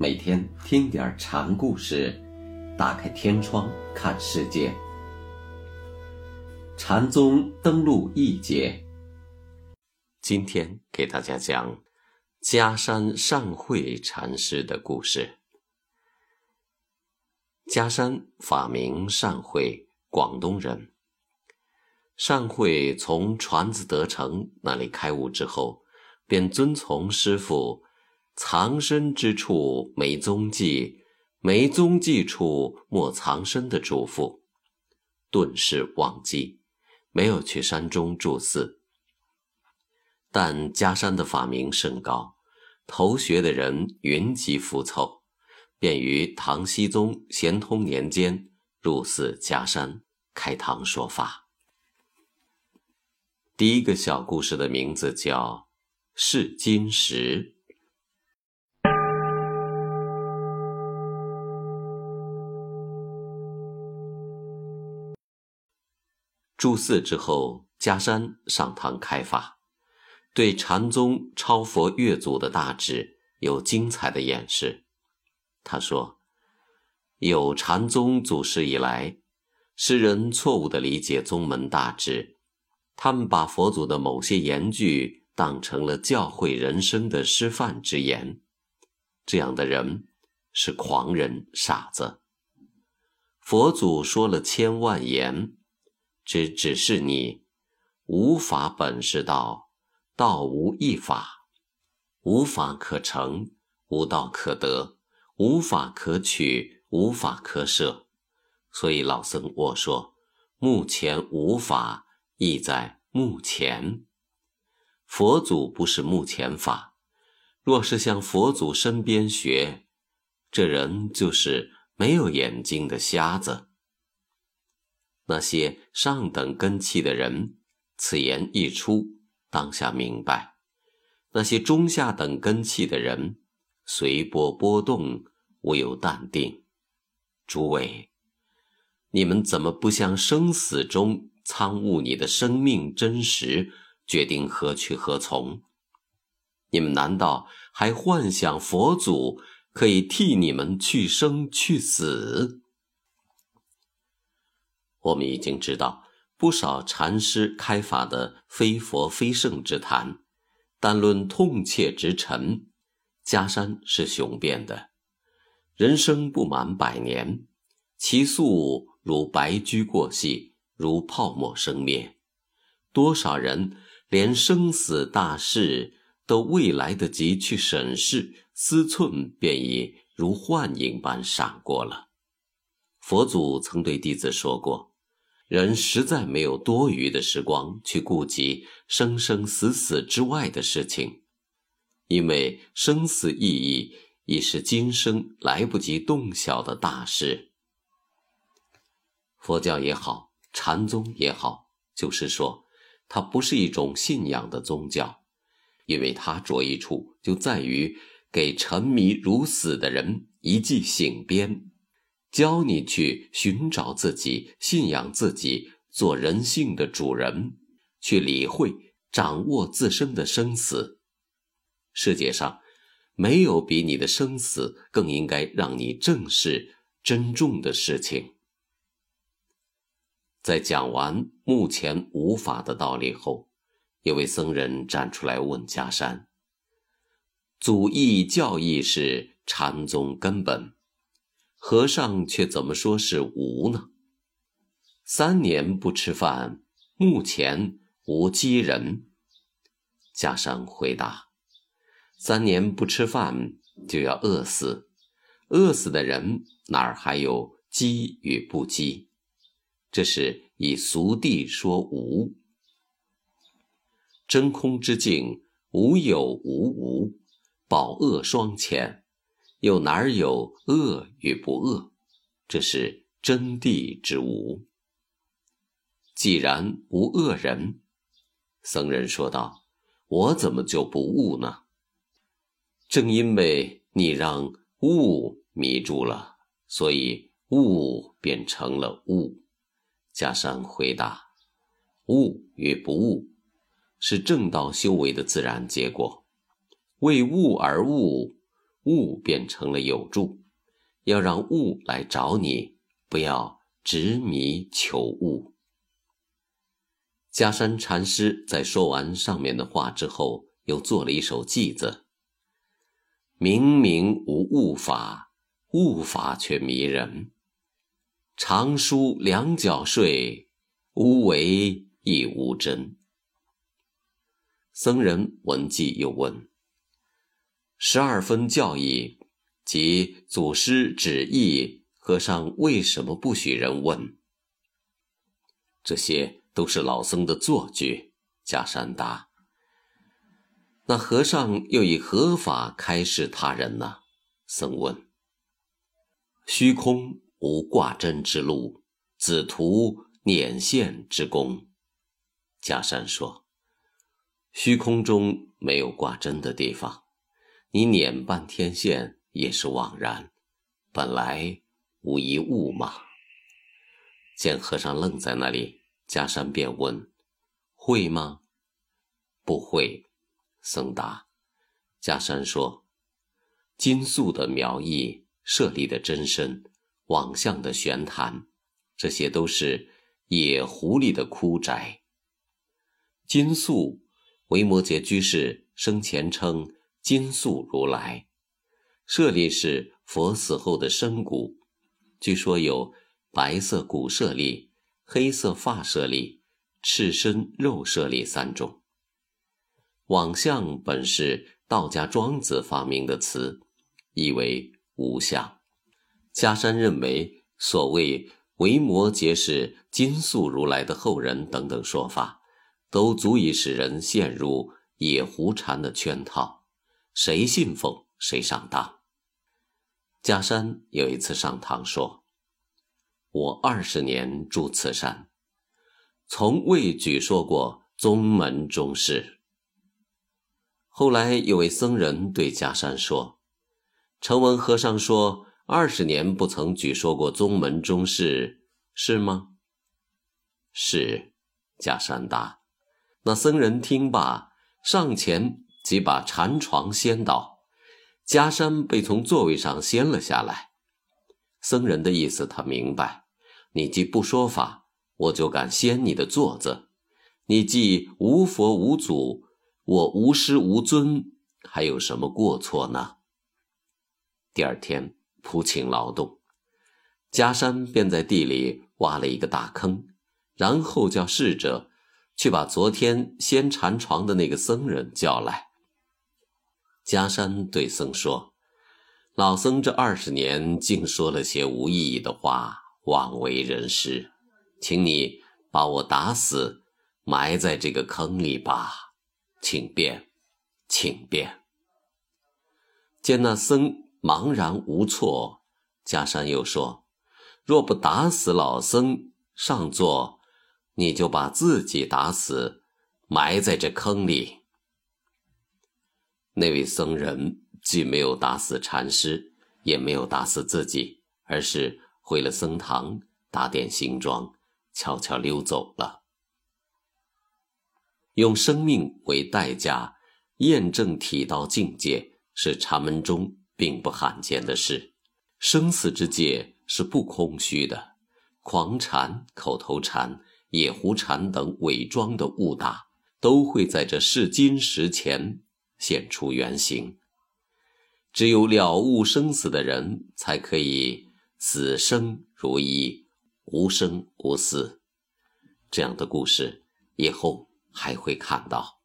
每天听点禅故事，打开天窗看世界。禅宗登陆一节，今天给大家讲嘉山善慧禅师的故事。嘉山法名善慧，广东人。善慧从传子德成那里开悟之后，便遵从师父。藏身之处没踪迹，没踪迹处莫藏身的嘱咐，顿时忘记，没有去山中住寺。但家山的法名甚高，投学的人云集浮凑，便于唐僖宗咸通年间入寺家山开堂说法。第一个小故事的名字叫《试金石》。住寺之后，加山上堂开法，对禅宗超佛越祖的大志有精彩的演示。他说：“有禅宗祖师以来，世人错误地理解宗门大志，他们把佛祖的某些言句当成了教诲人生的师范之言。这样的人是狂人、傻子。佛祖说了千万言。”只只是你，无法本是道，道无一法，无法可成，无道可得，无法可取，无法可舍。所以老僧我说，目前无法，意在目前。佛祖不是目前法，若是向佛祖身边学，这人就是没有眼睛的瞎子。那些上等根器的人，此言一出，当下明白；那些中下等根器的人，随波波动，唯有淡定。诸位，你们怎么不向生死中参悟你的生命真实，决定何去何从？你们难道还幻想佛祖可以替你们去生去死？我们已经知道不少禅师开法的非佛非圣之谈，但论痛切之沉，家山是雄辩的。人生不满百年，其速如白驹过隙，如泡沫生灭。多少人连生死大事都未来得及去审视，思忖便已如幻影般闪过了。佛祖曾对弟子说过。人实在没有多余的时光去顾及生生死死之外的事情，因为生死意义已是今生来不及洞晓的大事。佛教也好，禅宗也好，就是说，它不是一种信仰的宗教，因为它着意处就在于给沉迷如死的人一记醒鞭。教你去寻找自己，信仰自己，做人性的主人，去理会、掌握自身的生死。世界上没有比你的生死更应该让你正视、珍重的事情。在讲完目前无法的道理后，有位僧人站出来问迦山：“祖义教义是禅宗根本。”和尚却怎么说是无呢？三年不吃饭，目前无饥人。加上回答：三年不吃饭就要饿死，饿死的人哪儿还有饥与不饥？这是以俗谛说无。真空之境，无有无无，饱饿双全。又哪儿有恶与不恶？这是真谛之无。既然无恶人，僧人说道：“我怎么就不悟呢？正因为你让悟迷住了，所以悟变成了悟。”加山回答：“悟与不悟，是正道修为的自然结果。为悟而悟。”物变成了有助，要让物来找你，不要执迷求物。迦山禅师在说完上面的话之后，又做了一首偈子：“明明无物法，物法却迷人。常书两脚睡，无为亦无真。”僧人闻偈又问：“十二分教义及祖师旨意，和尚为什么不许人问？”这些。都是老僧的作句。迦山答：“那和尚又以何法开示他人呢？”僧问：“虚空无挂针之路，子图捻线之功。”迦山说：“虚空中没有挂针的地方，你捻半天线也是枉然，本来无一物嘛。”见和尚愣在那里。迦山便问：“会吗？”“不会。”僧答。迦山说：“金粟的苗裔，舍利的真身，网相的玄坛，这些都是野狐狸的枯宅。金粟，维摩诘居士生前称金粟如来，舍利是佛死后的身骨，据说有白色骨舍利。”黑色发舍利、赤身肉舍利三种。网相本是道家庄子发明的词，意为无相。迦山认为，所谓维摩诘是金粟如来的后人等等说法，都足以使人陷入野狐禅的圈套，谁信奉谁上当。假山有一次上堂说。我二十年住此山，从未举说过宗门中事。后来有位僧人对假山说：“成文和尚说二十年不曾举说过宗门中事，是吗？”是，假山答。那僧人听罢，上前即把禅床掀倒，迦山被从座位上掀了下来。僧人的意思，他明白。你既不说法，我就敢掀你的座子；你既无佛无祖，我无师无尊，还有什么过错呢？第二天铺请劳动，迦山便在地里挖了一个大坑，然后叫侍者去把昨天掀禅床的那个僧人叫来。加山对僧说。老僧这二十年竟说了些无意义的话，枉为人师，请你把我打死，埋在这个坑里吧，请便，请便。见那僧茫然无措，加山又说：“若不打死老僧上座，你就把自己打死，埋在这坑里。”那位僧人。既没有打死禅师，也没有打死自己，而是回了僧堂，打点行装，悄悄溜走了。用生命为代价验证体道境界，是禅门中并不罕见的事。生死之界是不空虚的，狂禅、口头禅、野狐禅等伪装的误打，都会在这试金石前现出原形。只有了悟生死的人，才可以死生如一，无生无死。这样的故事，以后还会看到。